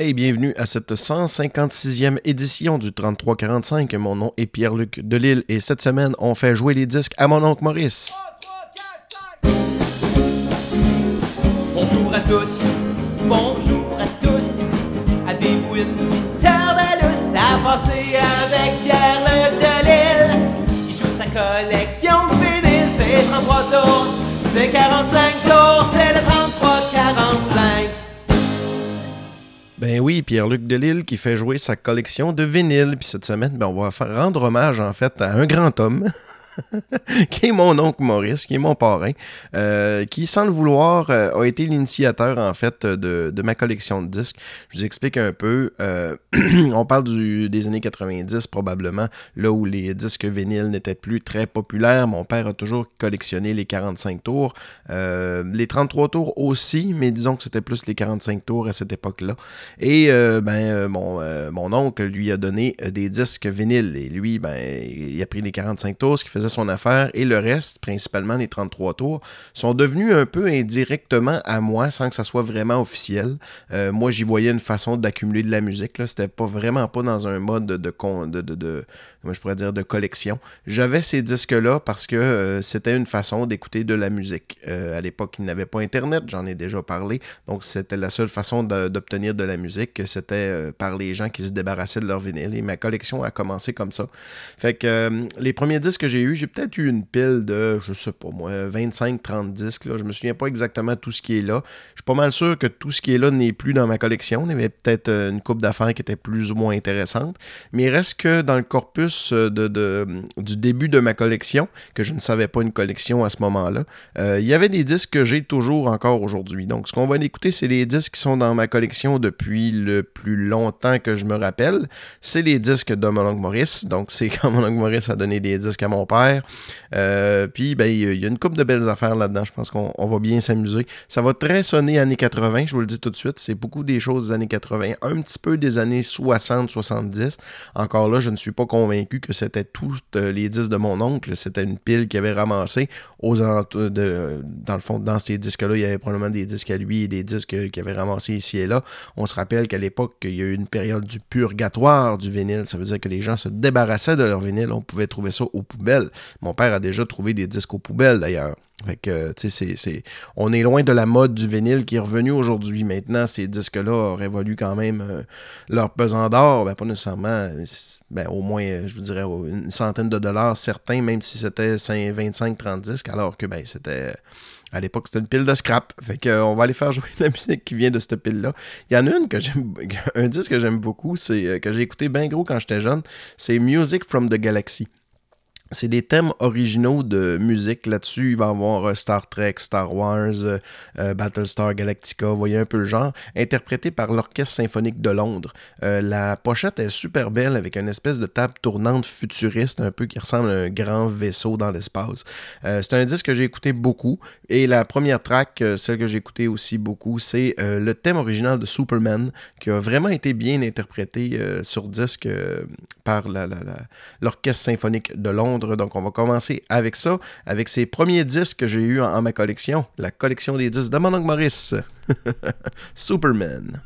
Hey, bienvenue à cette 156e édition du 3345. Mon nom est Pierre-Luc Delille et cette semaine, on fait jouer les disques à mon oncle Maurice. Bonjour à toutes, bonjour à tous. Avez-vous une petite lousse à passer avec Pierre-Luc Delille? Il joue sa collection de vinyles, c'est 33 tours, c'est 45 tours, c'est le 33-45. Ben oui, Pierre-Luc Delille qui fait jouer sa collection de vinyles. Puis cette semaine, ben on va faire rendre hommage en fait à un grand homme. qui est mon oncle Maurice, qui est mon parrain, euh, qui, sans le vouloir, euh, a été l'initiateur, en fait, de, ma collection de disques. Je vous explique un peu. Euh, on parle des années 90, probablement, là où les disques vinyles n'étaient plus très populaires. Mon père a toujours collectionné les 45 tours. les 33 tours aussi, mais disons que c'était plus les 45 tours à cette époque-là. Et ben, mon, mon oncle lui a donné des disques vinyles. Et lui, ben, il a pris les 45 tours, ce qui faisait son affaire et le reste, principalement les 33 tours, sont devenus un peu indirectement à moi sans que ça soit vraiment officiel. Euh, moi, j'y voyais une façon d'accumuler de la musique. C'était pas vraiment pas dans un mode de, de, je pourrais dire, de collection. J'avais ces disques-là parce que euh, c'était une façon d'écouter de la musique. Euh, à l'époque, il n'avait pas Internet, j'en ai déjà parlé. Donc, c'était la seule façon d'obtenir de, la musique, c'était par les gens qui se débarrassaient de leur vinyle. Et ma collection a commencé comme ça. Fait que les premiers disques que j'ai eus, j'ai peut-être eu une pile de, je sais pas moi, 25-30 disques. Là. Je me souviens pas exactement tout ce qui est là. Je suis pas mal sûr que tout ce qui est là n'est plus dans ma collection. Il y avait peut-être euh, une coupe d'affaires qui était plus ou moins intéressante. Mais il reste que dans le corpus euh, du début de ma collection, que je ne savais pas une collection à ce moment-là, euh, il y avait des disques que j'ai toujours encore aujourd'hui. Donc ce qu'on va écouter, c'est les disques qui sont dans ma collection depuis le plus longtemps que je me rappelle. C'est les disques de mon Maurice. Donc c'est quand mon Maurice a donné des disques à mon père euh, puis, ben, il y a une couple de belles affaires là-dedans. Je pense qu'on va bien s'amuser. Ça va très sonner années 80, je vous le dis tout de suite. C'est beaucoup des choses des années 80, un petit peu des années 60-70. Encore là, je ne suis pas convaincu que c'était tous euh, les disques de mon oncle. C'était une pile qu'il avait ramassé aux de, dans le fond, dans ces disques-là, il y avait probablement des disques à lui et des disques qu'il avait ramassés ici et là. On se rappelle qu'à l'époque, il y a eu une période du purgatoire du vinyle. Ça veut dire que les gens se débarrassaient de leur vinyle. On pouvait trouver ça aux poubelles. Mon père a déjà trouvé des disques aux poubelles d'ailleurs. Fait que, tu sais, c'est, on est loin de la mode du vinyle qui est revenu aujourd'hui. Maintenant, ces disques-là auraient valu quand même euh, leur pesant d'or. Ben, pas nécessairement, ben, au moins, je vous dirais, une centaine de dollars, certains, même si c'était 25-30 disques, alors que, ben, c'était. À l'époque, c'était une pile de scrap. Fait que, on va aller faire jouer de la musique qui vient de cette pile-là. Il y en a une que j'aime, un disque que j'aime beaucoup, c'est euh, que j'ai écouté bien gros quand j'étais jeune. C'est Music from the Galaxy c'est des thèmes originaux de musique. Là-dessus, il va y avoir euh, Star Trek, Star Wars, euh, euh, Battlestar Galactica, vous voyez un peu le genre, interprété par l'Orchestre symphonique de Londres. la pochette est super belle avec une espèce de table tournante futuriste, un peu qui ressemble à un grand vaisseau dans l'espace. c'est un disque que j'ai écouté beaucoup. Et la première track, celle que j'ai écouté aussi beaucoup, c'est le thème original de Superman, qui a vraiment été bien interprété sur disque par l'Orchestre symphonique de Londres. Donc, on va commencer avec ça, avec ces premiers disques que j'ai eu en, ma collection, la collection des disques de mon oncle Maurice. Superman.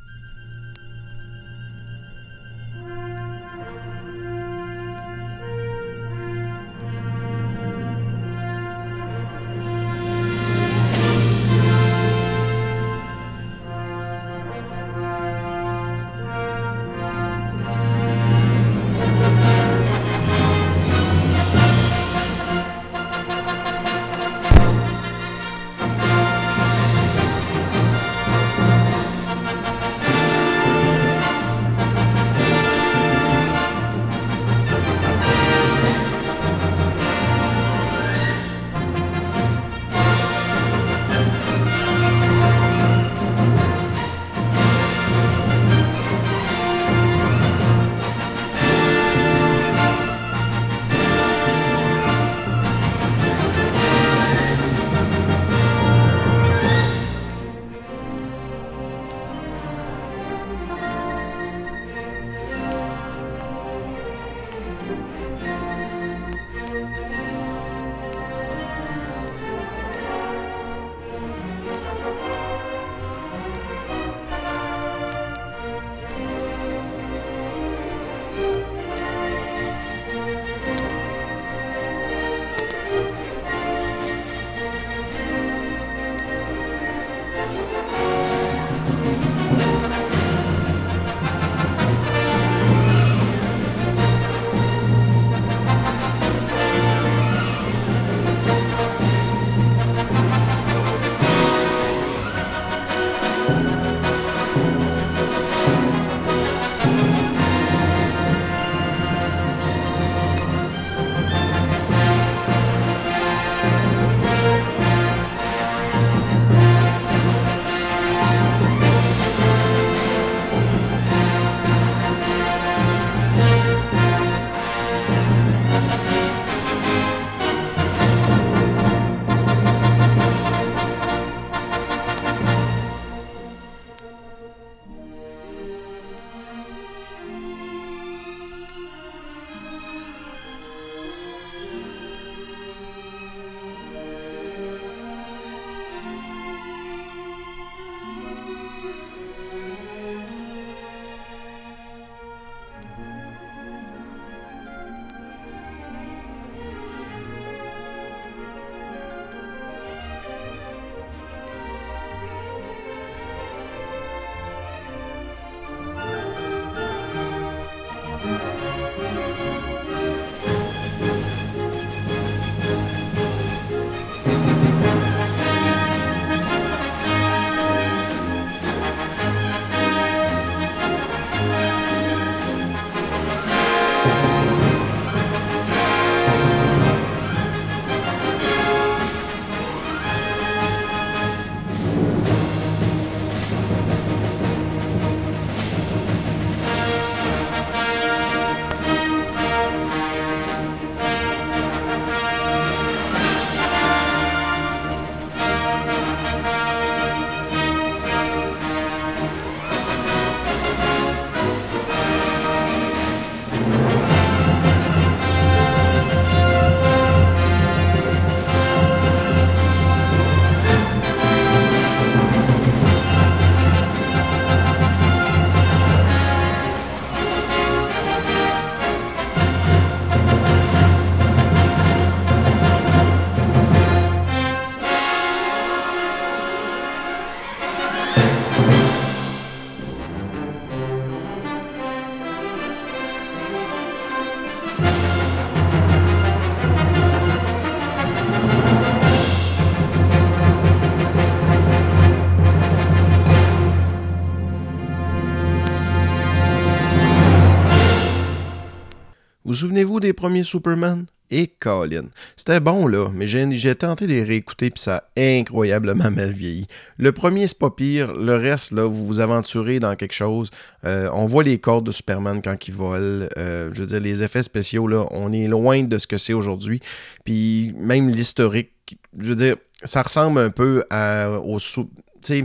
Des premiers Superman? Et Colin. C'était bon, là, mais j'ai tenté de les réécouter, puis ça a incroyablement mal vieilli. Le premier, c'est pas pire. Le reste, là, vous vous aventurez dans quelque chose. Euh, on voit les cordes de Superman quand il vole. Euh, je veux dire, les effets spéciaux, là, on est loin de ce que c'est aujourd'hui. Puis même l'historique, je veux dire, ça ressemble un peu à, au... Tu sais,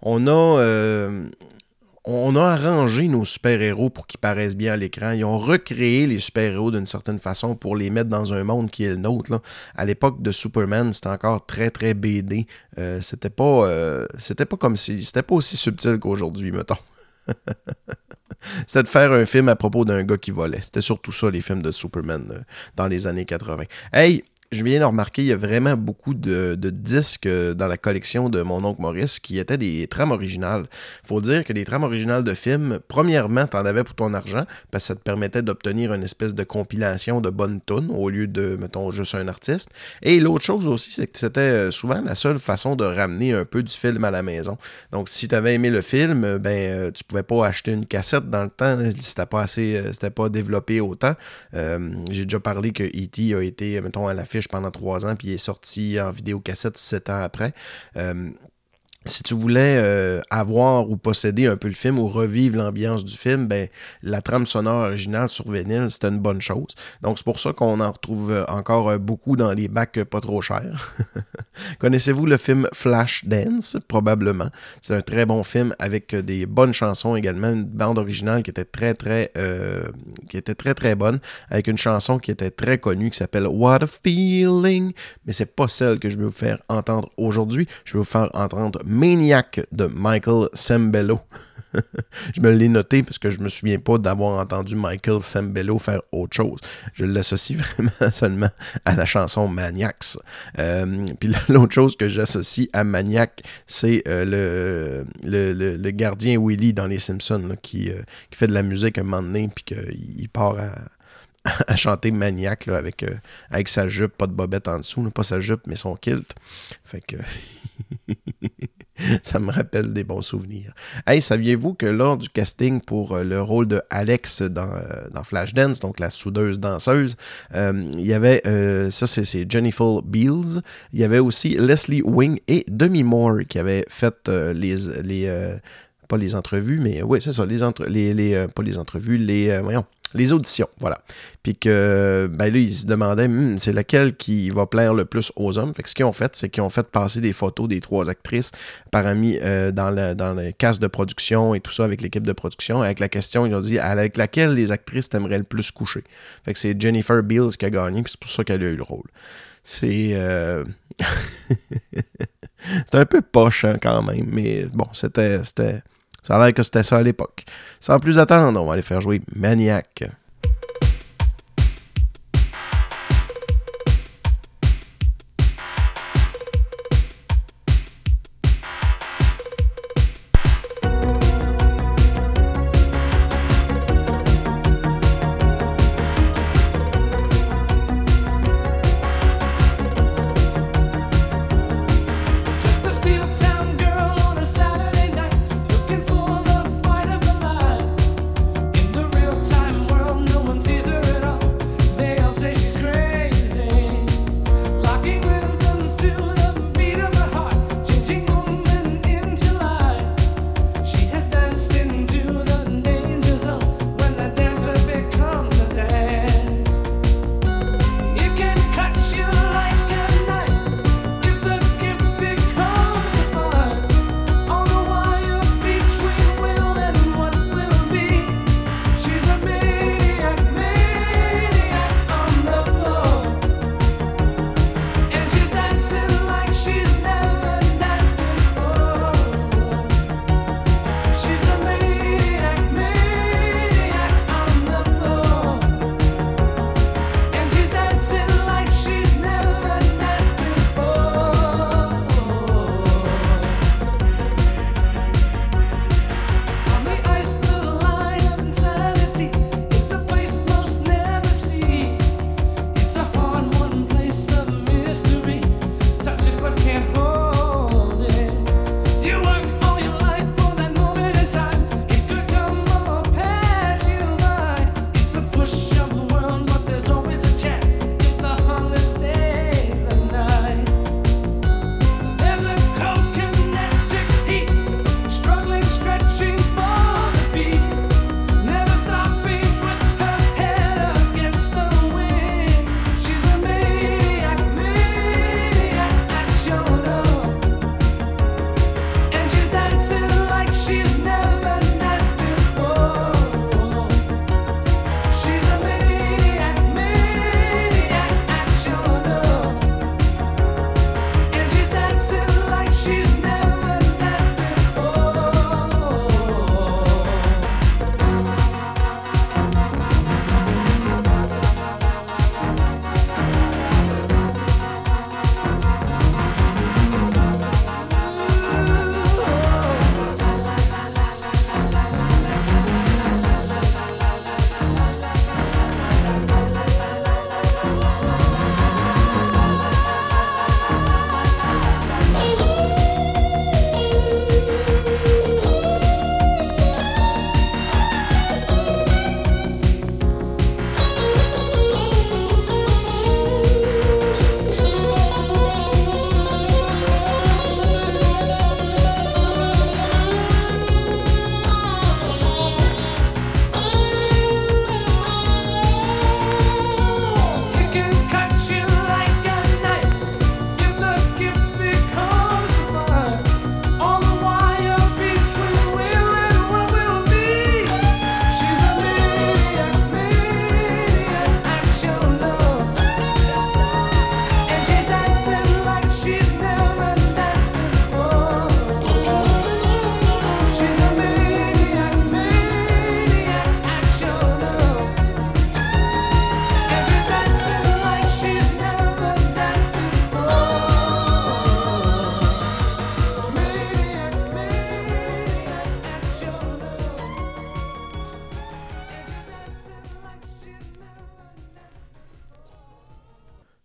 on a... Euh, on a arrangé nos super-héros pour qu'ils paraissent bien à l'écran. Ils ont recréé les super-héros d'une certaine façon pour les mettre dans un monde qui est le nôtre. À l'époque de Superman, c'était encore très très BD. Euh, c'était pas euh, c'était pas comme si c'était pas aussi subtil qu'aujourd'hui, mettons. c'était de faire un film à propos d'un gars qui volait. C'était surtout ça, les films de Superman euh, dans les années 80. Hey, je viens de remarquer, il y a vraiment beaucoup de, disques euh, dans la collection de mon oncle Maurice qui étaient des trames originales. faut dire que les trames originales de films, premièrement, tu en avais pour ton argent, parce que ça te permettait d'obtenir une espèce de compilation de bonnes tunes au lieu de, mettons, juste un artiste. Et l'autre chose aussi, c'est que c'était euh, souvent la seule façon de ramener un peu du film à la maison. Donc, si tu avais aimé le film, ben, euh, tu pouvais pas acheter une cassette dans le temps, c'était pas assez, c'était pas développé autant. J'ai déjà parlé que E.T. a été, mettons, à la pendant trois ans, puis il est sorti en vidéocassette sept ans après. Euh, si tu voulais euh, avoir ou posséder un peu le film ou revivre l'ambiance du film, ben, la trame sonore originale sur vinyle, c'était une bonne chose. Donc, c'est pour ça qu'on en retrouve encore euh, beaucoup dans les bacs pas trop chers. Connaissez-vous le film Flash Dance? Probablement. C'est un très bon film avec des bonnes chansons également, une bande originale qui était très, très, euh, qui était très, très bonne, avec une chanson qui était très connue qui s'appelle What a Feeling, mais c'est pas celle que je vais vous faire entendre aujourd'hui. Je vais vous faire entendre Maniac de Michael Sembello. je me l'ai noté parce que je me souviens pas d'avoir entendu Michael Sembello faire autre chose. Je l'associe vraiment seulement à la chanson Maniacs. Euh, puis l'autre chose que j'associe à Maniac, c'est euh, le, le, gardien Willy dans Les Simpsons qui, euh, qui, fait de la musique un moment donné puis qu'il part à chanter maniaque avec, avec sa jupe, pas de bobette en dessous, pas sa jupe, mais son kilt. Fait que. ça me rappelle des bons souvenirs. Hey, saviez-vous que lors du casting pour euh, le rôle de Alex dans, euh, dans Flashdance, donc la soudeuse danseuse, euh, il y avait, ça c'est Jennifer Beals, il y avait aussi Leslie Wing et Demi Moore qui avaient fait les, les pas les entrevues, mais oui, c'est ça, les, entre, les, les pas les entrevues, les, voyons, les auditions, voilà. Puis que, ben là, ils se demandaient, hmm, c'est lequel qui va plaire le plus aux hommes? Fait que ce qu'ils ont fait, c'est qu'ils ont fait passer des photos des trois actrices parmi euh, dans, le, dans de production et tout ça avec l'équipe de production. Avec la question, ils ont dit, avec laquelle les actrices t'aimeraient le plus coucher? Fait que c'est Jennifer Beals qui a gagné, puis c'est pour ça qu'elle a eu le rôle. C'est. Euh, c'est un peu poche hein, quand même, mais bon, c'était. Ça a l'air que c'était ça à l'époque. Sans plus attendre, on va aller faire jouer Maniac.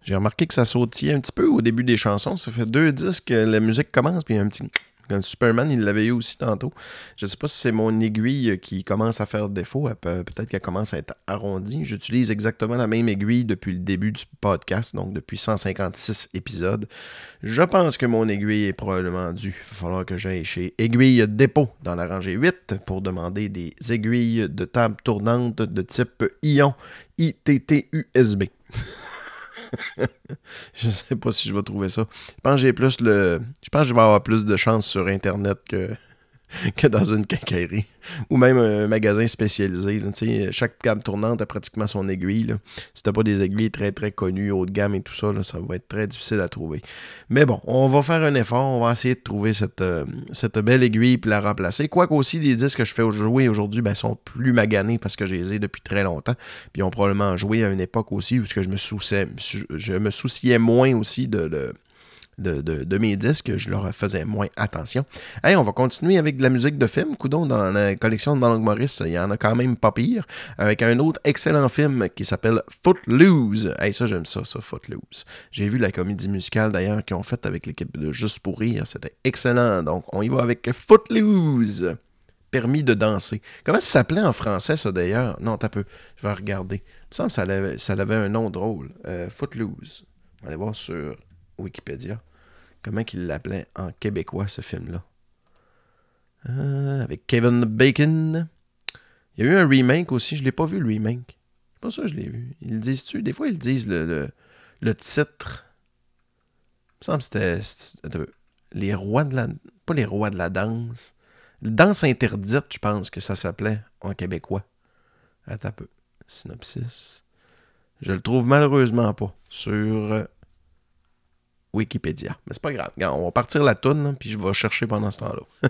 J'ai remarqué que ça sautillait un petit peu au début des chansons. Ça fait deux disques que la musique commence, puis un petit comme Superman, il l'avait eu aussi tantôt. Je ne sais pas si c'est mon aiguille qui commence à faire défaut. Peut-être qu'elle commence à être arrondie. J'utilise exactement la même aiguille depuis le début du podcast, donc depuis 156 épisodes. Je pense que mon aiguille est probablement due. Il va falloir que j'aille chez Aiguille Dépôt dans la rangée 8 pour demander des aiguilles de table tournante de type Ion ITT-USB. je sais pas si je vais trouver ça. Je pense que j'ai plus le. Je pense que je vais avoir plus de chance sur Internet que, que dans une quincaillerie ou même un magasin spécialisé. chaque gamme tournante a pratiquement son aiguille. Là. Si t'as pas des aiguilles très très connues, haut de gamme et tout ça, ça va être très difficile à trouver. Mais bon, on va faire un effort, on va essayer de trouver cette, euh, belle aiguille et la remplacer. Quoique aussi, les disques que je fais jouer aujourd'hui ben, sont plus maganés parce que je les ai depuis très longtemps. Puis ils ont probablement joué à une époque aussi où je me souciais, je me souciais moins aussi de, le de, mes disques, je leur faisais moins attention. Hey, on va continuer avec de la musique de film. Coudon, dans la collection de Malong Maurice, il y en a quand même pas pire. Avec un autre excellent film qui s'appelle Footloose. Hey, ça, j'aime ça, ça, Footloose. J'ai vu la comédie musicale d'ailleurs qu'ils ont faite avec l'équipe de Juste pour rire. C'était excellent. Donc, on y va avec Footloose. Permis de danser. Comment ça s'appelait en français, ça d'ailleurs? Non, t'as peu. Je vais regarder. Il me semble que ça avait, ça avait un nom drôle. Euh, Footloose. On va aller voir sur Wikipédia. Comment qu'il l'appelait en québécois, ce film-là? Euh, avec Kevin Bacon. Il y a eu un remake aussi. Je ne l'ai pas vu, le remake. C'est pas ça que je l'ai vu. Ils le disent-tu? Des fois, ils disent le, le, titre. Il me semble que c'était Les rois de la... Pas les rois de la danse. Danse interdite, je pense que ça s'appelait en québécois. Attends un peu. Synopsis. Je le trouve malheureusement pas sur Wikipédia. Mais c'est pas grave. on va partir la toune, puis je vais chercher pendant ce temps-là.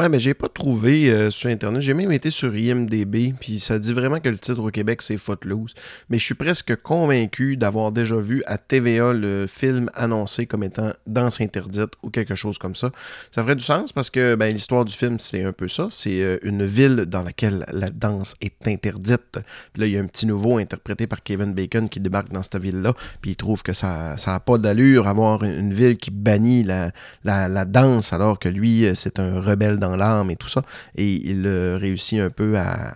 Ouais, mais j'ai pas trouvé euh, sur Internet. J'ai même été sur IMDB, puis ça dit vraiment que le titre au Québec, c'est Footloose. Mais je suis presque convaincu d'avoir déjà vu à TVA le film annoncé comme étant Danse interdite ou quelque chose comme ça. Ça ferait du sens parce que ben, l'histoire du film, c'est un peu ça. C'est euh, une ville dans laquelle la danse est interdite. Là, il y a un petit nouveau interprété par Kevin Bacon qui débarque dans cette ville-là, puis il trouve que ça n'a pas d'allure avoir une ville qui bannit la, la, la danse alors que lui, euh, c'est un rebelle dans l'âme et tout ça. Et il euh, réussit un peu à,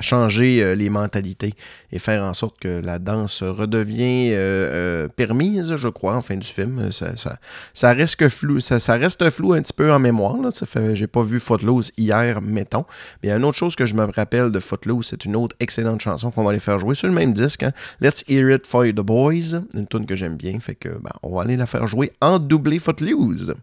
changer euh, les mentalités et faire en sorte que la danse redevient euh, permise, je crois, en fin du film. Ça, ça, flou, ça, reste flou un petit peu en mémoire. Là. Ça fait, j'ai pas vu Footloose hier, mettons. Mais une autre chose que je me rappelle de Footloose, c'est une autre excellente chanson qu'on va aller faire jouer sur le même disque. Hein. Let's Hear It for the Boys, une tune que j'aime bien. Fait que ben, on va aller la faire jouer en doublé Footloose.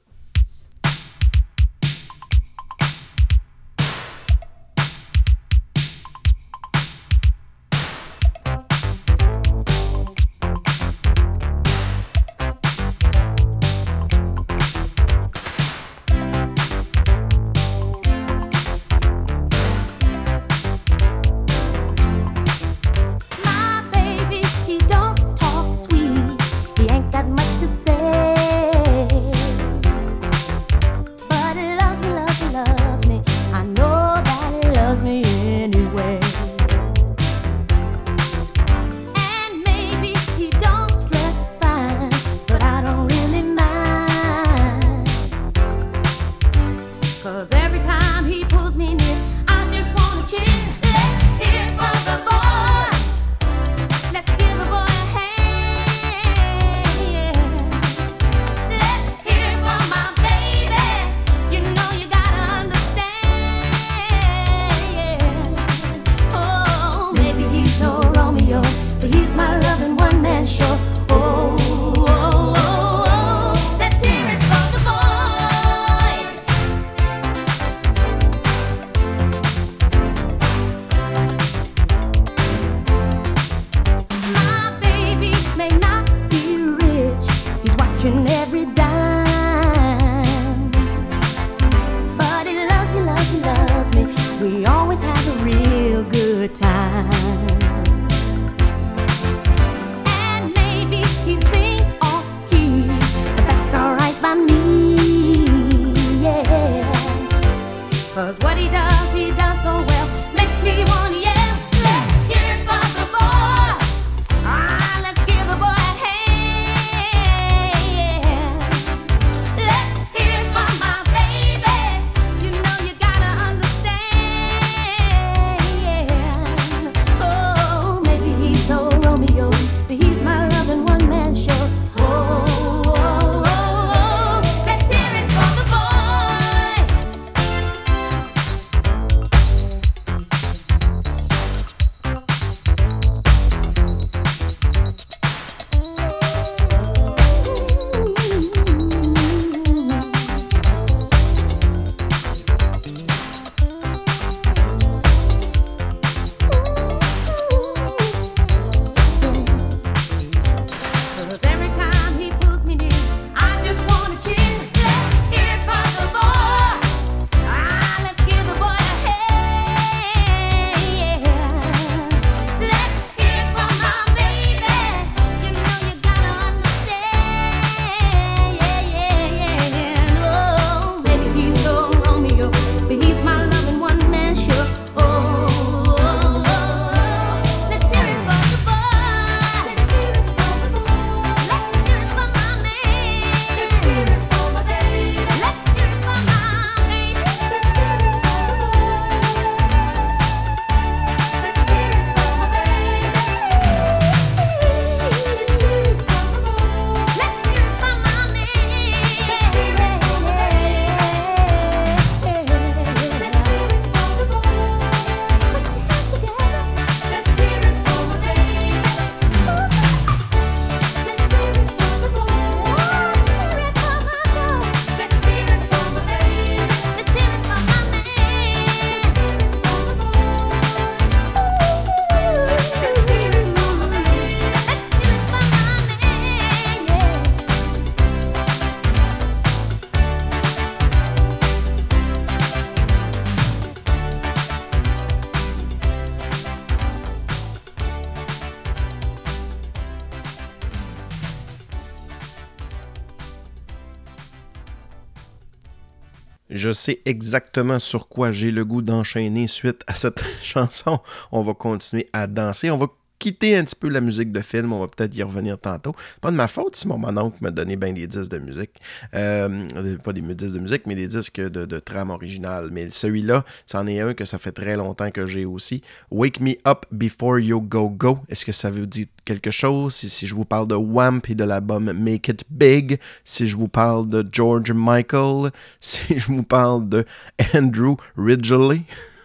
Je sais exactement sur quoi j'ai le goût d'enchaîner suite à cette chanson. On va continuer à danser. On va quitter un petit peu la musique de film. On va peut-être y revenir tantôt. Pas de ma faute si mon oncle m'a donné des disques de musique. Euh, pas des disques de musique, mais des disques de, trame originale. Mais celui-là, c'en est un que ça fait très longtemps que j'ai aussi. Wake Me Up Before You Go Go. Est-ce que ça veut dire quelque chose? Si, si je vous parle de Wamp et de l'album Make It Big, si je vous parle de George Michael, si je vous parle de Andrew Ridgely?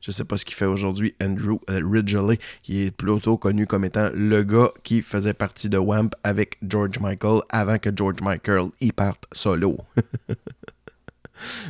je sais pas ce qu'il fait aujourd'hui, Andrew euh, Ridgely, qui est plutôt connu comme étant le gars qui faisait partie de Wamp avec George Michael avant que George Michael y parte solo.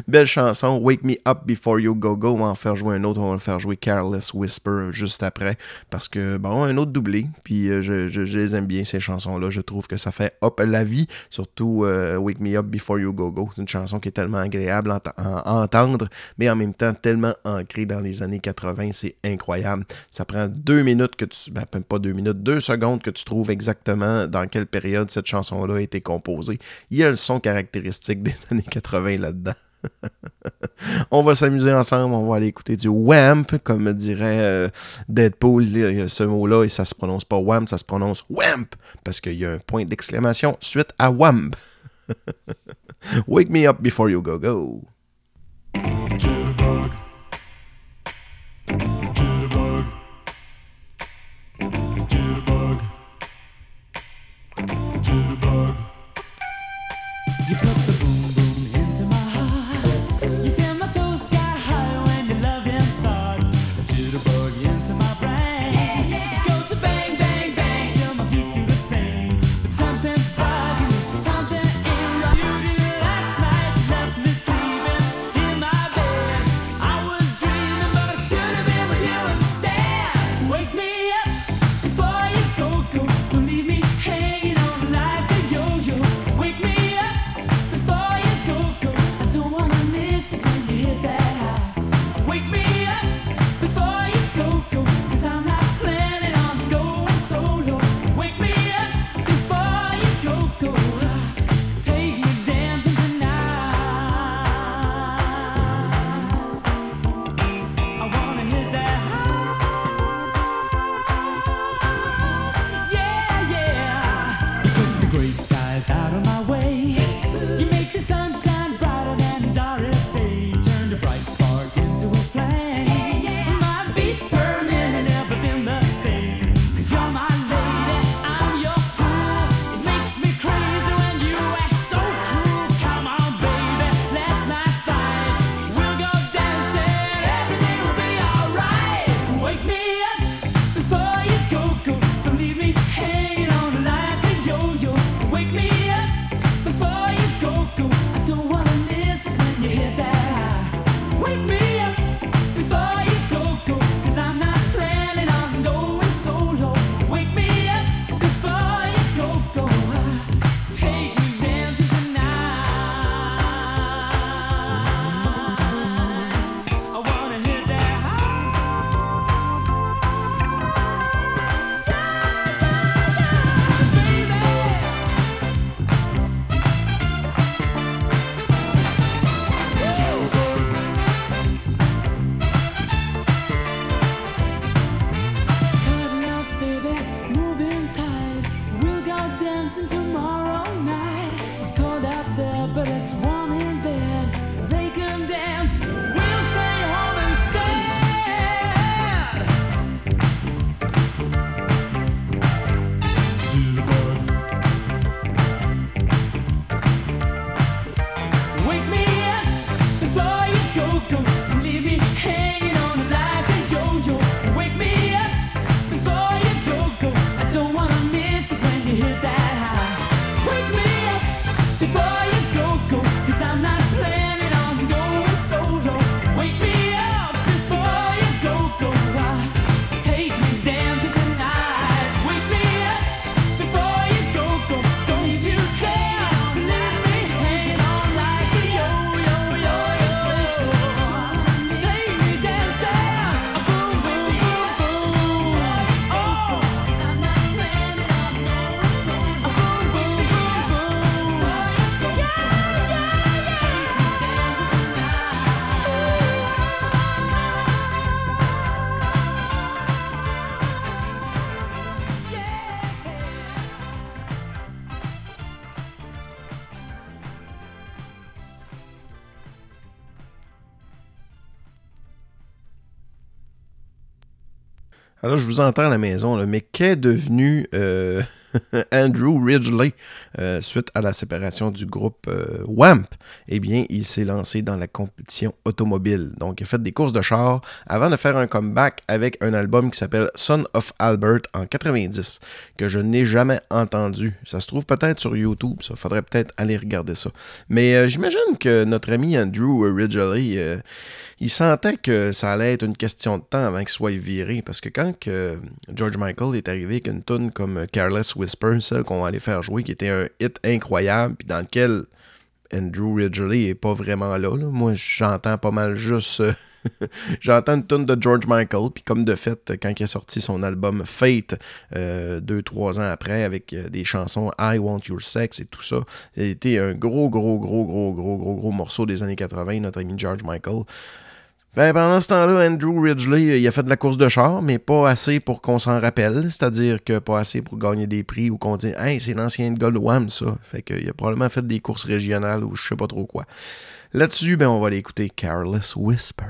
Belle chanson, Wake Me Up Before You Go Go. On va en faire jouer un autre, on va faire jouer Careless Whisper juste après. Parce que, bon, un autre doublé. Puis euh, je, les aime bien, ces chansons-là. Je trouve que ça fait hop la vie. Surtout euh, Wake Me Up Before You Go Go. C'est une chanson qui est tellement agréable à, entendre, mais en même temps tellement ancrée dans les années 80. C'est incroyable. Ça prend deux minutes que tu. Ben, pas deux minutes, deux secondes que tu trouves exactement dans quelle période cette chanson-là a été composée. Il y a le son caractéristique des années 80 là-dedans. on va s'amuser ensemble, on va aller écouter du WAMP, comme dirait euh, Deadpool, ce mot-là, et ça se prononce pas WAMP, ça se prononce WAMP, parce qu'il y a un point d'exclamation suite à WAMP. Wake me up before you go go. Je vous entends à la maison, mais qu'est devenu euh, Andrew Ridgely euh, suite à la séparation du groupe euh, WAMP? Eh bien, il s'est lancé dans la compétition automobile. Donc, il a fait des courses de chars avant de faire un comeback avec un album qui s'appelle Son of Albert en 90, que je n'ai jamais entendu. Ça se trouve peut-être sur YouTube, ça. Faudrait peut-être aller regarder ça. Mais euh, j'imagine que notre ami Andrew Ridgely euh, il sentait que ça allait être une question de temps avant qu'il soit viré. Parce que quand George Michael est arrivé avec une tune comme Careless Whisper, celle qu'on allait faire jouer, qui était un hit incroyable, puis dans lequel Andrew Ridgely est pas vraiment là. Moi, j'entends pas mal juste. euh, j'entends une tune de George Michael, puis comme de fait, quand il a sorti son album Fate, euh, deux, trois ans après, avec euh, des chansons I Want Your Sex et tout ça, été un gros, gros, gros, gros, gros, gros, gros morceau des années 80, notre ami George Michael. Ben, pendant ce temps-là, Andrew Ridgely, il a fait de la course de char, mais pas assez pour qu'on s'en rappelle. C'est-à-dire que pas assez pour gagner des prix ou qu'on dise Hey, c'est l'ancien de Wham, ça. Fait qu'il a probablement fait des courses régionales ou je sais pas trop quoi. Là-dessus, ben, on va aller écouter Careless Whisper.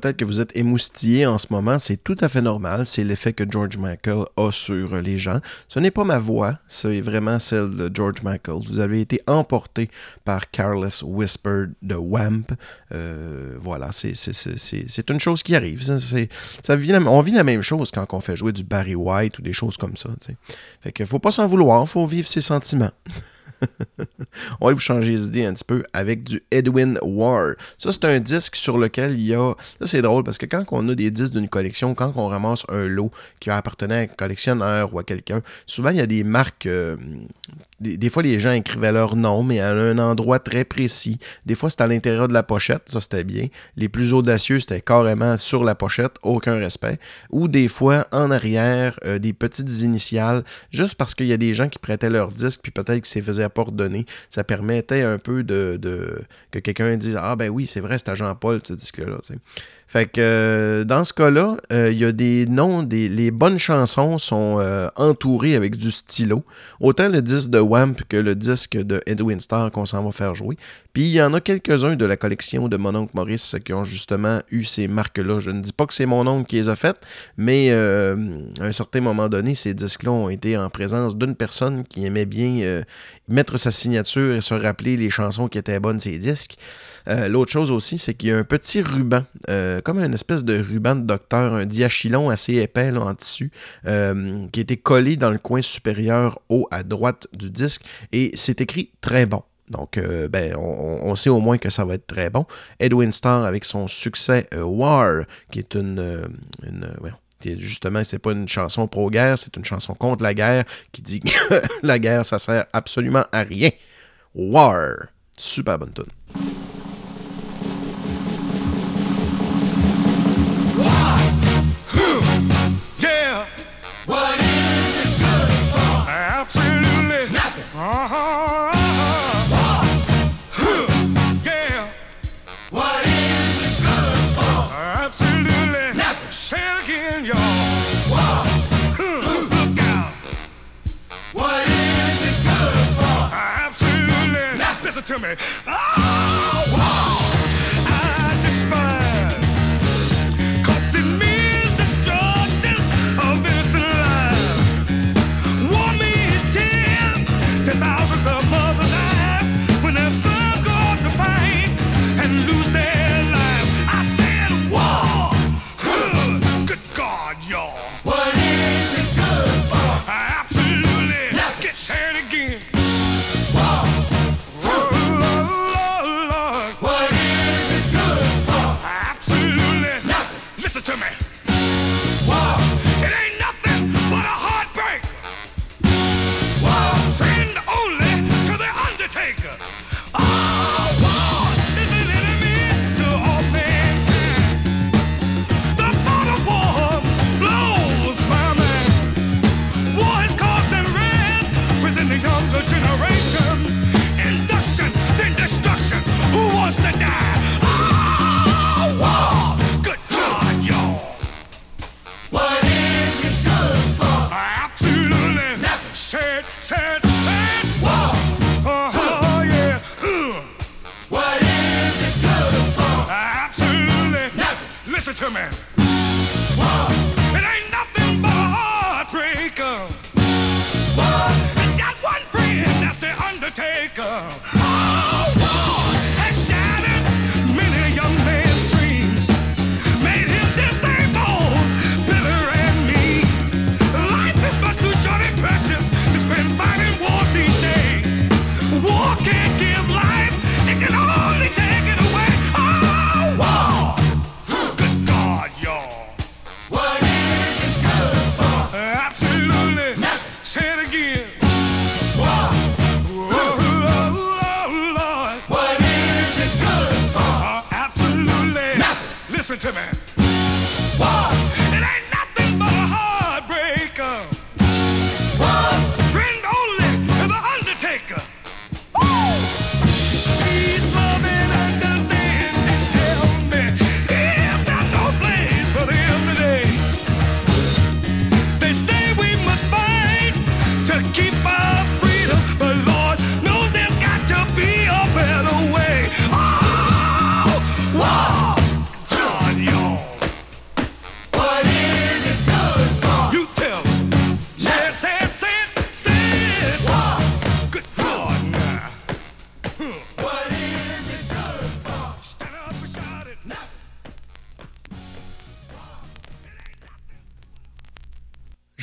Peut-être que vous êtes émoustillé en ce moment, c'est tout à fait normal, c'est l'effet que George Michael a sur les gens. Ce n'est pas ma voix, c'est vraiment celle de George Michael. Vous avez été emporté par Careless Whisper de Wamp. Euh, voilà, c'est une chose qui arrive. Ça, ça vit on vit la même chose quand on fait jouer du Barry White ou des choses comme ça. T'sais. Fait faut pas s'en vouloir, faut vivre ses sentiments. on va vous changer les idées un petit peu avec du Edwin War. Ça, c'est un disque sur lequel il y a. Ça, c'est drôle parce que quand on a des disques d'une collection, quand on ramasse un lot qui appartenait à un collectionneur ou à quelqu'un, souvent il y a des marques. Euh, des, fois, les gens écrivaient leur nom, mais à un endroit très précis. Des fois, c'était à l'intérieur de la pochette, ça c'était bien. Les plus audacieux, c'était carrément sur la pochette, aucun respect. Ou des fois, en arrière, euh, des petites initiales, juste parce qu'il y a des gens qui prêtaient leur disque, puis peut-être que c'est faisait pas redonner. Ça permettait un peu de, que quelqu'un dise Ah ben oui, c'est vrai, c'est à Jean-Paul, ce disque-là. Fait que euh, dans ce cas-là, euh, il y a des noms, des, les bonnes chansons sont euh, entourées avec du stylo. Autant le disque de Wamp que le disque de Edwin Starr qu'on s'en va faire jouer. Puis il y en a quelques-uns de la collection de mon oncle Maurice qui ont justement eu ces marques-là. Je ne dis pas que c'est mon oncle qui les a faites, mais à un certain moment donné, ces disques-là ont été en présence d'une personne qui aimait bien mettre sa signature et se rappeler les chansons qui étaient bonnes ces disques. Euh, l'autre chose aussi, c'est qu'il y a un petit ruban, euh, comme une espèce de ruban de docteur, un diachylon assez épais en tissu, euh, qui était collé dans le coin supérieur haut à droite du disque, et c'est écrit très bon. Donc, ben, on, sait au moins que ça va être très bon. Edwin Starr avec son succès War, qui est une, justement, c'est pas une chanson pro-guerre, c'est une chanson contre la guerre qui dit que la guerre, ça sert absolument à rien. War. Super bonne tune. To me. gentlemen.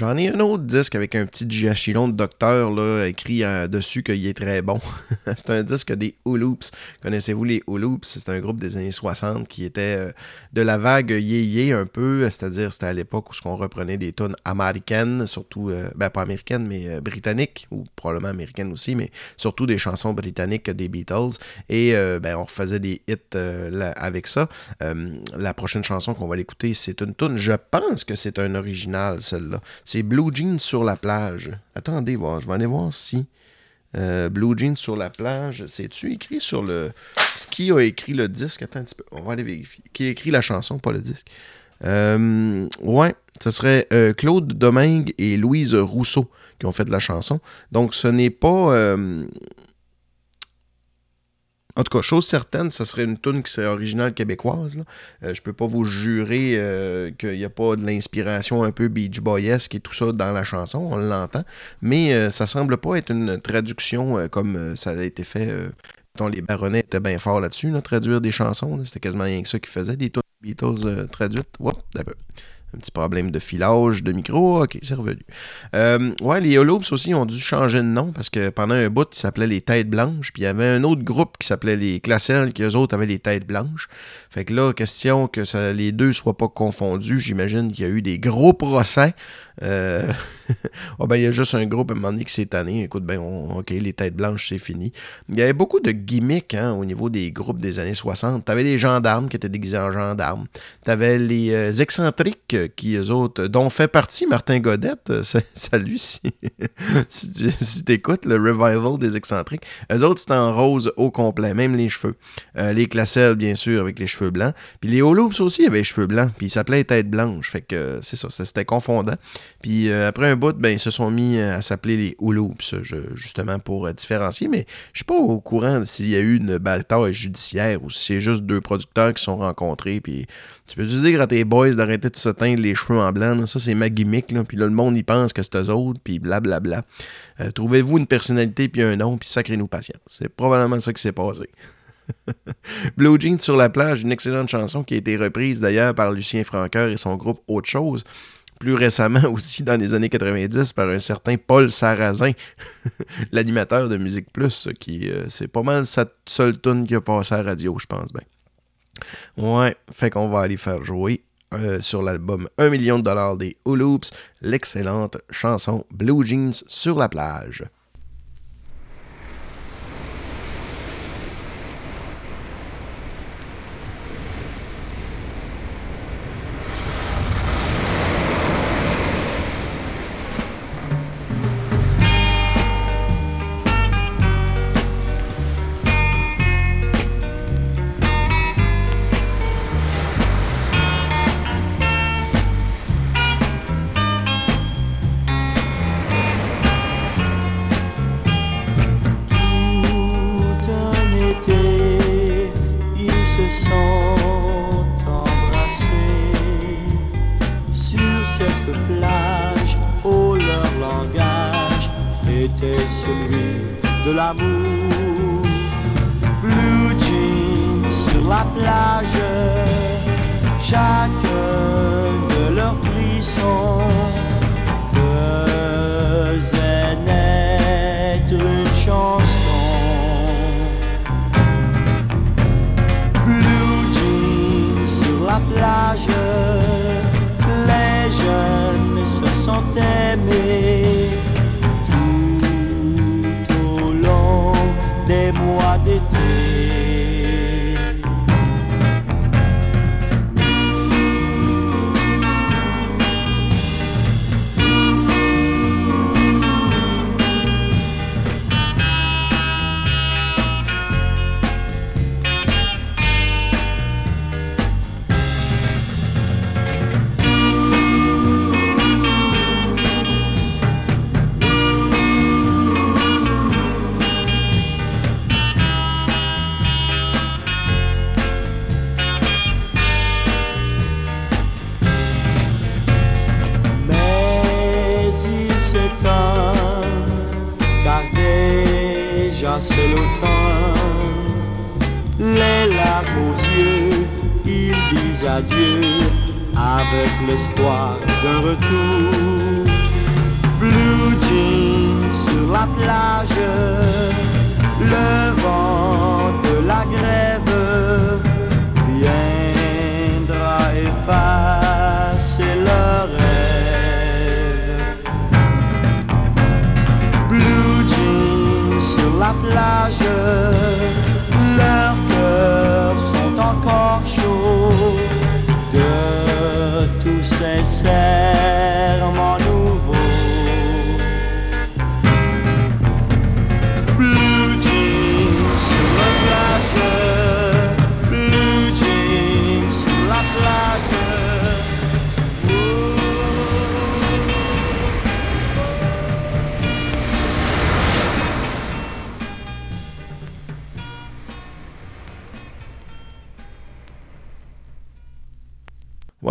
J'en ai un autre disque avec un petit diachylon de docteur là, écrit euh, dessus qu'il est très bon. c'est un disque des Ooloops. Connaissez-vous les Ooloops? C'est un groupe des années 60 qui était euh, de la vague yé-yé un peu, c'est-à-dire c'était à l'époque où on reprenait des tonnes américaines, surtout, euh, ben pas américaines, mais britanniques, ou probablement américaines aussi, mais surtout des chansons britanniques des Beatles. Et ben, on refaisait des hits avec ça. la prochaine chanson qu'on va l'écouter, c'est une tune. Je pense que c'est un original, celle-là. Blue Jeans sur la plage. Attendez, voir, je vais aller voir si. Euh, Blue Jeans sur la plage, c'est-tu écrit sur le. Qui a écrit le disque? Attends un petit peu, on va aller vérifier. Qui a écrit la chanson, pas le disque? Euh, Ouais, ce serait euh, Claude Domingue et Louise Rousseau qui ont fait la chanson. Donc ce n'est pas. En tout cas, chose certaine, ce serait une tune qui serait originale québécoise. Je euh, je peux pas vous jurer euh, qu'il n'y a pas de l'inspiration un peu Beach Boyesque et tout ça dans la chanson, on l'entend. Mais euh, ça semble pas être une traduction comme ça a été fait. dont les baronnets étaient bien forts là-dessus, traduire des chansons. C'était quasiment rien que ça qu'ils faisaient, des tunes Beatles traduites. Whoop, un petit problème de filage de micro. OK, c'est revenu. Euh, ouais, les Holoops aussi ont dû changer de nom parce que pendant un bout, ils s'appelaient les Têtes Blanches. Puis il y avait un autre groupe qui s'appelait les Classels, qui eux autres avaient les Têtes Blanches. Fait que là, question que les deux soient pas confondus, j'imagine qu'il y a eu des gros procès euh, oh, ben, il y a juste un groupe à un moment donné qui s'est tanné. Écoute, ben, OK, les têtes blanches, c'est fini. Il y avait beaucoup de gimmicks hein, au niveau des groupes des années 60. Tu avais les gendarmes qui étaient déguisés en gendarmes. Tu avais les euh, excentriques qui, eux autres, dont fait partie Martin Godette. Euh, salut si, si tu écoutes le revival des excentriques. Eux autres, c'était en rose au complet, même les cheveux. les classelles, bien sûr, avec les cheveux blancs. Puis les Holoops aussi avaient les cheveux blancs. Puis ils s'appelaient Têtes Blanches. Fait que c'est ça, c'était confondant. Puis euh, après un bout, ben, ils se sont mis à s'appeler les Hooloops, justement pour euh, différencier. Mais je suis pas au courant s'il y a eu une bataille judiciaire ou si c'est juste deux producteurs qui sont rencontrés. Puis tu peux te dire à tes boys d'arrêter de se teindre les cheveux en blanc. Ça, c'est ma gimmick. Là. Puis là, le monde, y pense que c'est eux autres. Puis blablabla. Euh, trouvez-vous une personnalité puis un nom, puis sacrez-nous patience. C'est probablement ça qui s'est passé. Blue Jeans sur la plage, une excellente chanson qui a été reprise d'ailleurs par Lucien Franqueur et son groupe Autre chose plus récemment aussi dans les années 90 par un certain Paul Sarrazin, l'animateur de Musique Plus, qui euh, c'est pas mal sa seule tune qui a passé à la radio, je pense bien. Ouais, fait qu'on va aller faire jouer euh, sur l'album 1 million de dollars des Hooloops, l'excellente chanson Blue Jeans sur la plage. à vos yeux, ils disent adieu avec l'espoir d'un retour. Blue jeans sur la plage, le vent de la grève viendra effacer leur rêve. Blue jeans sur la plage.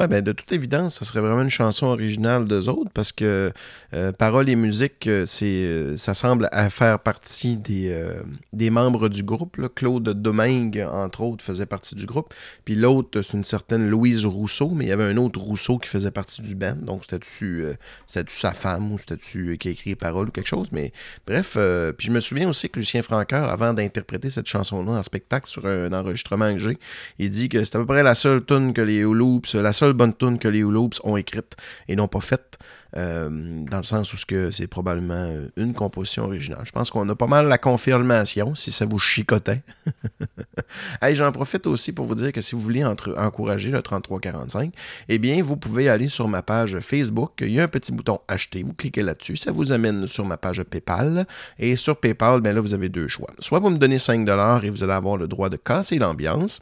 Ben de toute évidence, ça serait vraiment une chanson originale d'eux autres parce que euh, paroles et musique, euh, c'est, euh, ça semble faire partie des, euh, des membres du groupe. Claude Domingue, entre autres, faisait partie du groupe. Puis l'autre, c'est une certaine Louise Rousseau, mais il y avait un autre Rousseau qui faisait partie du band. Donc c'était-tu, euh, sa femme ou c'était-tu qui a écrit les paroles ou quelque chose? Mais bref, puis je me souviens aussi que Lucien Francoeur, avant d'interpréter cette chanson-là en spectacle sur un enregistrement que j'ai, il dit que c'est à peu près la seule tune que les Loops, la seule bonne tune que les Loops ont écrite et n'ont pas faite. euh, dans le sens où c'est probablement une composition originale. Je pense qu'on a pas mal la confirmation, si ça vous chicotait. J'en profite aussi pour vous dire que si vous voulez encourager le 3345, eh bien, vous pouvez aller sur ma page Facebook. Il y a un petit bouton acheter. Vous cliquez là-dessus. Ça vous amène sur ma page PayPal. Et sur PayPal, ben là, vous avez deux choix. Soit vous me donnez 5 et vous allez avoir le droit de casser l'ambiance.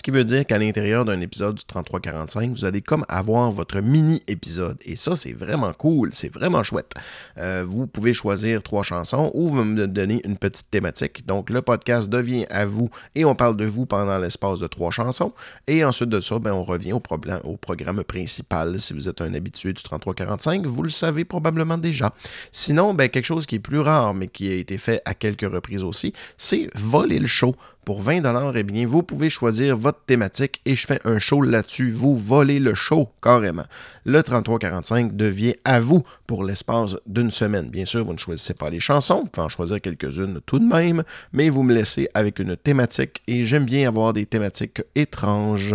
Ce qui veut dire qu'à l'intérieur d'un épisode du 3345, vous allez comme avoir votre mini-épisode. Et ça, c'est vraiment cool, c'est vraiment chouette. Euh, vous pouvez choisir trois chansons ou vous me donnez une petite thématique. Donc, le podcast devient à vous et on parle de vous pendant l'espace de trois chansons. Et ensuite de ça, ben, on revient au programme principal. Si vous êtes un habitué du 3345, vous le savez probablement déjà. Sinon, ben, quelque chose qui est plus rare, mais qui a été fait à quelques reprises aussi, c'est voler le show. Pour 20 eh bien, vous pouvez choisir votre thématique et je fais un show là-dessus. Vous volez le show, carrément. Le 3345 devient à vous pour l'espace d'une semaine. Bien sûr, vous ne choisissez pas les chansons, vous pouvez en choisir quelques-unes tout de même, mais vous me laissez avec une thématique et j'aime bien avoir des thématiques étranges.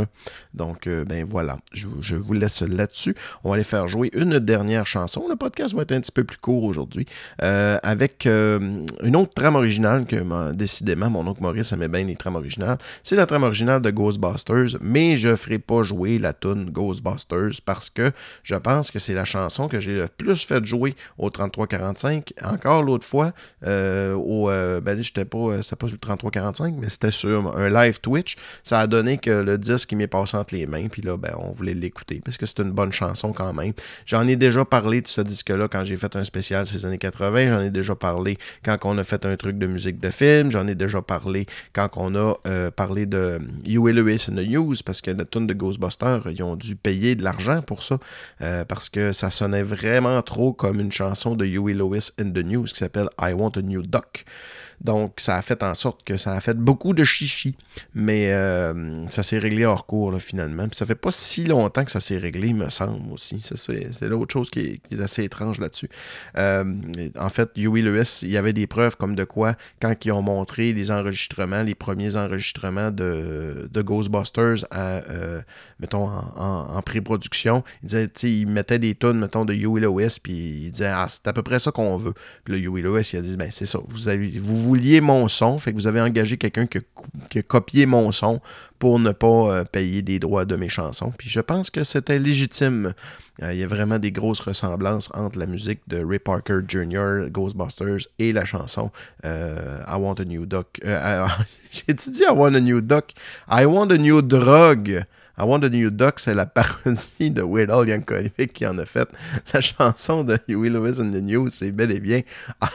Donc, euh, ben voilà, je, vous laisse là-dessus. On va aller faire jouer une dernière chanson. Le podcast va être un petit peu plus court aujourd'hui, euh, avec euh, une autre trame originale que décidément mon oncle Maurice aimait bien les trames originales. C'est la trame originale de Ghostbusters, mais je ne ferai pas jouer la tune Ghostbusters parce que je pense que c'est la chanson que j'ai le plus fait jouer au 3345. Encore l'autre fois, au, ben, j'étais pas, c'était pas sur le 3345, mais c'était sur un live Twitch. Ça a donné que le disque il m'est passé les mains, puis là, ben, on voulait l'écouter parce que c'est une bonne chanson quand même. J'en ai déjà parlé de ce disque-là quand j'ai fait un spécial ces années 80. J'en ai déjà parlé quand on a fait un truc de musique de film. J'en ai déjà parlé quand on a euh, parlé de Huey Lewis and the News parce que la tune de Ghostbusters, ils ont dû payer de l'argent pour ça euh, parce que ça sonnait vraiment trop comme une chanson de Huey Lewis and the News qui s'appelle I Want a New Duck. Donc, ça a fait en sorte que ça a fait beaucoup de chichi. Mais euh, ça s'est réglé hors cours, finalement. Puis ça fait pas si longtemps que ça s'est réglé, il me semble aussi. C'est l'autre chose qui est, assez étrange là-dessus. Euh, en fait, Huey Lewis, il y avait des preuves comme de quoi, quand ils ont montré les enregistrements, les premiers enregistrements de, de Ghostbusters à, euh, mettons, en, pré-production, ils ils mettaient des tonnes, mettons, de Huey Lewis, puis ils disaient, ah, c'est à peu près ça qu'on veut. Puis là, Huey Lewis, il a dit, ben, c'est ça, vous, avez, vous vouliez mon son, fait que vous avez engagé quelqu'un qui, a copié mon son pour ne pas euh, payer des droits de mes chansons. Puis je pense que c'était légitime. Euh, il y a vraiment des grosses ressemblances entre la musique de Ray Parker Jr., Ghostbusters, et la chanson euh, I Want a New Duck. Euh, J'ai-tu dit I Want a New Duck? I Want a New Drug. I Want a New Duck, c'est la parodie de Weird Yankovic qui en a fait. La chanson de Huey Lewis and the News, c'est bel et bien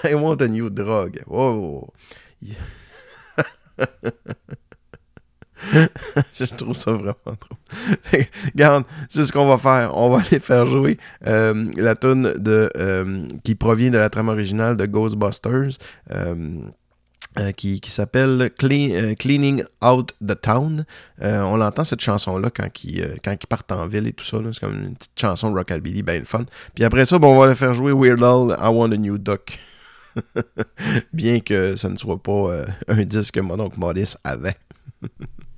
I Want a New Drug. Wow. Je trouve ça vraiment trop. Regarde, c'est ce qu'on va faire. On va aller faire jouer euh, la tune de euh, qui provient de la trame originale de Ghostbusters. euh, euh, qui, qui s'appelle euh, Cleaning Out the Town. Euh, on l'entend cette chanson-là quand ils euh, quand ils partent en ville et tout ça. C'est comme une petite chanson de rockabilly, bien fun. Puis après ça, bon, on va le faire jouer Weird Al, I Want a New Duck. Bien que ça ne soit pas un disque que mon oncle Maurice avait.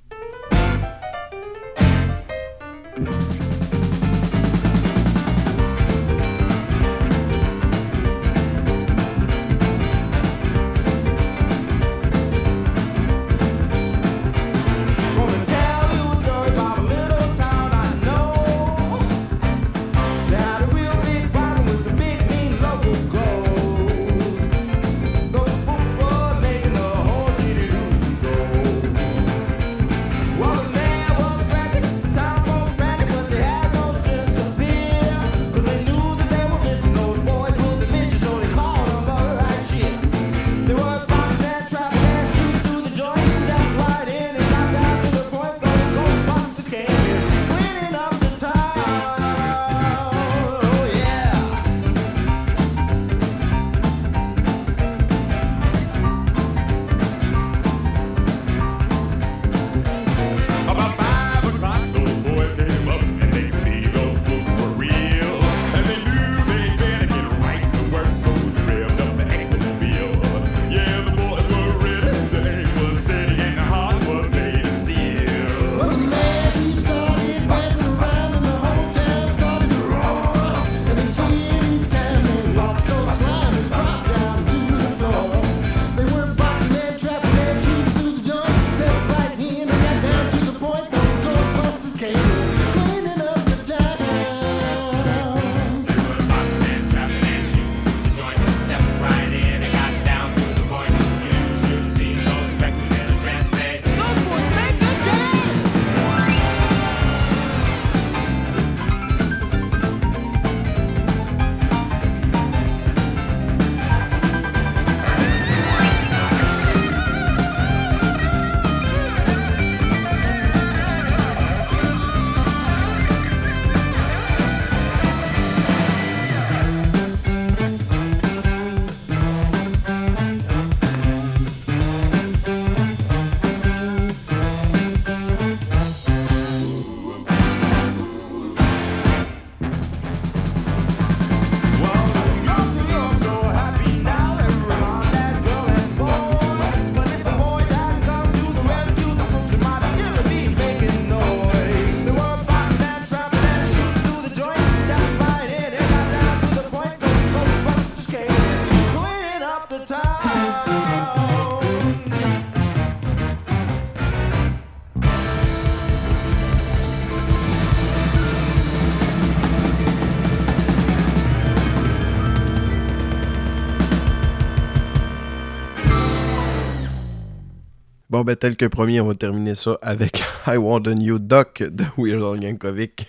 Bon, ben, tel que promis, on va terminer ça avec I Want a New Duck de Weird Yankovic.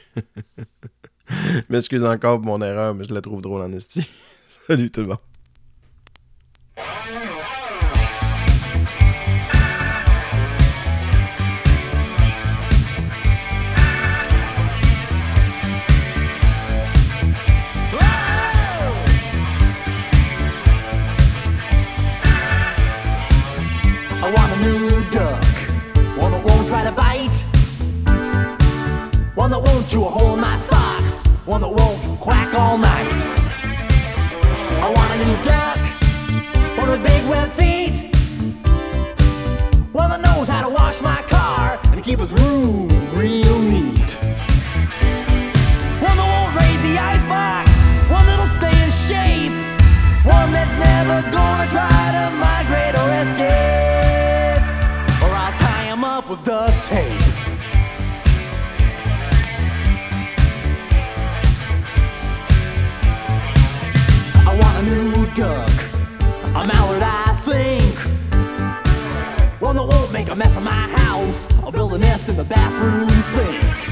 M'excuse encore pour mon erreur, mais je la trouve drôle en esti. Salut tout le monde. One that won't chew a hole in my socks, one that won't quack all night. I want a new duck, one with big web feet, one that knows how to wash my car and keep his room real neat. One that won't raid the icebox, one that'll stay in shape, one that's never gonna try to duck, a mallard, I think. One that won't make a mess of my house. I'll build a nest in the bathroom sink.